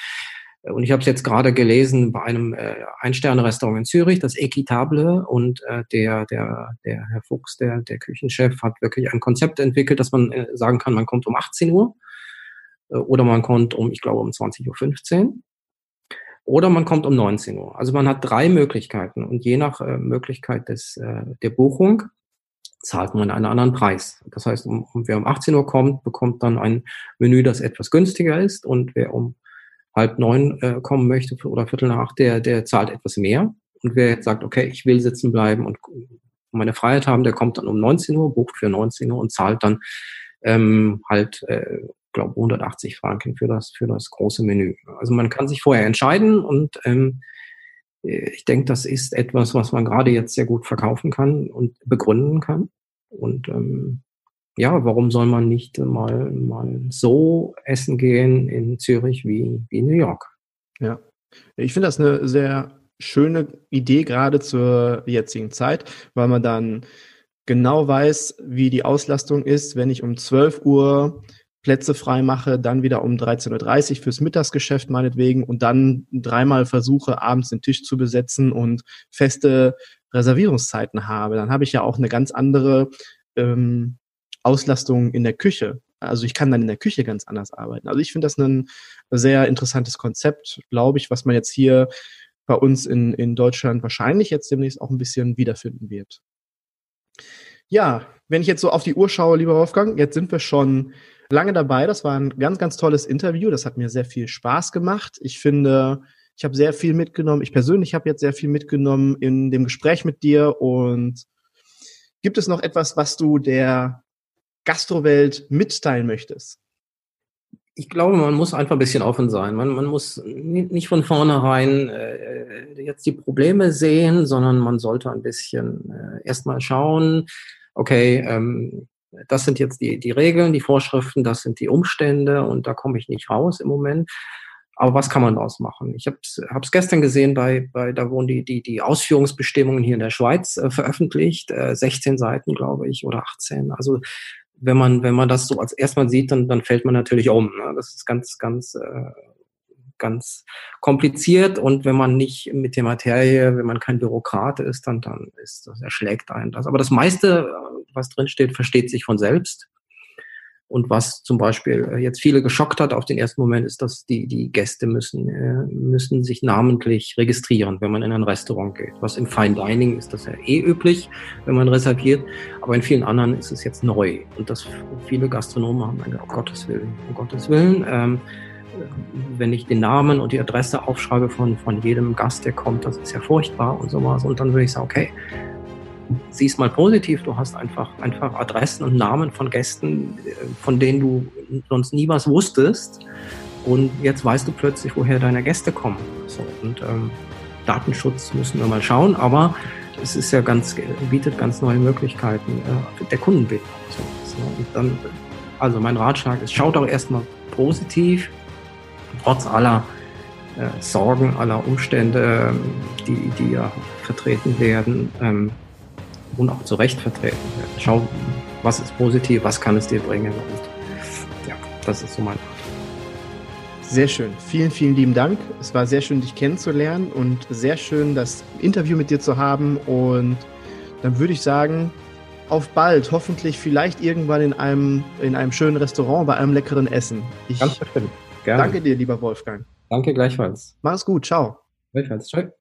Und ich habe es jetzt gerade gelesen bei einem äh, Ein-Sterne-Restaurant in Zürich, das Equitable. Und äh, der, der, der Herr Fuchs, der, der Küchenchef, hat wirklich ein Konzept entwickelt, dass man äh, sagen kann, man kommt um 18 Uhr äh, oder man kommt um, ich glaube, um 20.15 Uhr oder man kommt um 19 Uhr. Also man hat drei Möglichkeiten und je nach äh, Möglichkeit des, äh, der Buchung zahlt man einen anderen Preis. Das heißt, um, wer um 18 Uhr kommt, bekommt dann ein Menü, das etwas günstiger ist und wer um halb neun äh, kommen möchte oder viertel nach acht, der, der zahlt etwas mehr. Und wer jetzt sagt, okay, ich will sitzen bleiben und meine Freiheit haben, der kommt dann um 19 Uhr, bucht für 19 Uhr und zahlt dann ähm, halt äh, glaube 180 Franken für das, für das große Menü. Also man kann sich vorher entscheiden und ähm, ich denke, das ist etwas, was man gerade jetzt sehr gut verkaufen kann und begründen kann. Und ähm, ja, warum soll man nicht mal, mal so essen gehen in Zürich wie, wie New York? Ja, ich finde das eine sehr schöne Idee, gerade zur jetzigen Zeit, weil man dann genau weiß, wie die Auslastung ist, wenn ich um 12 Uhr Plätze frei mache, dann wieder um 13.30 Uhr fürs Mittagsgeschäft meinetwegen und dann dreimal versuche, abends den Tisch zu besetzen und feste Reservierungszeiten habe, dann habe ich ja auch eine ganz andere ähm, Auslastung in der Küche. Also ich kann dann in der Küche ganz anders arbeiten. Also ich finde das ein sehr interessantes Konzept, glaube ich, was man jetzt hier bei uns in, in Deutschland wahrscheinlich jetzt demnächst auch ein bisschen wiederfinden wird. Ja, wenn ich jetzt so auf die Uhr schaue, lieber Wolfgang, jetzt sind wir schon lange dabei. Das war ein ganz, ganz tolles Interview. Das hat mir sehr viel Spaß gemacht. Ich finde, ich habe sehr viel mitgenommen. Ich persönlich habe jetzt sehr viel mitgenommen in dem Gespräch mit dir. Und gibt es noch etwas, was du der Gastrowelt mitteilen möchtest? Ich glaube, man muss einfach ein bisschen offen sein. Man, man muss nicht von vornherein äh, jetzt die Probleme sehen, sondern man sollte ein bisschen äh, erstmal schauen, okay, ähm, das sind jetzt die, die Regeln, die Vorschriften, das sind die Umstände und da komme ich nicht raus im Moment. Aber was kann man daraus machen? Ich habe es gestern gesehen, bei, bei da wurden die, die, die Ausführungsbestimmungen hier in der Schweiz äh, veröffentlicht, äh, 16 Seiten, glaube ich, oder 18. Also wenn man, wenn man das so als erstmal sieht, dann, dann fällt man natürlich um. Ne? Das ist ganz, ganz äh, ganz kompliziert und wenn man nicht mit der Materie, wenn man kein Bürokrat ist, dann, dann ist das, erschlägt einen das. Aber das meiste, was drinsteht, versteht sich von selbst. Und was zum Beispiel jetzt viele geschockt hat auf den ersten Moment, ist, dass die, die Gäste müssen, äh, müssen sich namentlich registrieren, wenn man in ein Restaurant geht. Was im Fine Dining ist das ja eh üblich, wenn man reserviert. Aber in vielen anderen ist es jetzt neu. Und das viele Gastronomen haben, um Gottes Willen, um Gottes Willen. Ähm, wenn ich den Namen und die Adresse aufschreibe von, von jedem Gast, der kommt, das ist ja furchtbar und sowas. Und dann würde ich sagen, okay, sieh es mal positiv, du hast einfach, einfach Adressen und Namen von Gästen, von denen du sonst nie was wusstest. Und jetzt weißt du plötzlich, woher deine Gäste kommen. So, und ähm, Datenschutz müssen wir mal schauen, aber es ist ja ganz, bietet ganz neue Möglichkeiten äh, der Kundenbindung. So, dann, also mein Ratschlag ist, schaut auch erstmal positiv, trotz aller äh, Sorgen, aller Umstände, ähm, die, die ja vertreten werden ähm, und auch zu Recht vertreten werden. Schau, was ist positiv, was kann es dir bringen und ja, das ist so mein sehr schön. Vielen, vielen lieben Dank. Es war sehr schön, dich kennenzulernen und sehr schön, das Interview mit dir zu haben. Und dann würde ich sagen, auf bald. Hoffentlich vielleicht irgendwann in einem, in einem schönen Restaurant bei einem leckeren Essen. Ich, Ganz bestimmt. Gerne. Danke dir, lieber Wolfgang. Danke gleichfalls. Mach's gut. Ciao. Gleichfalls. Ciao.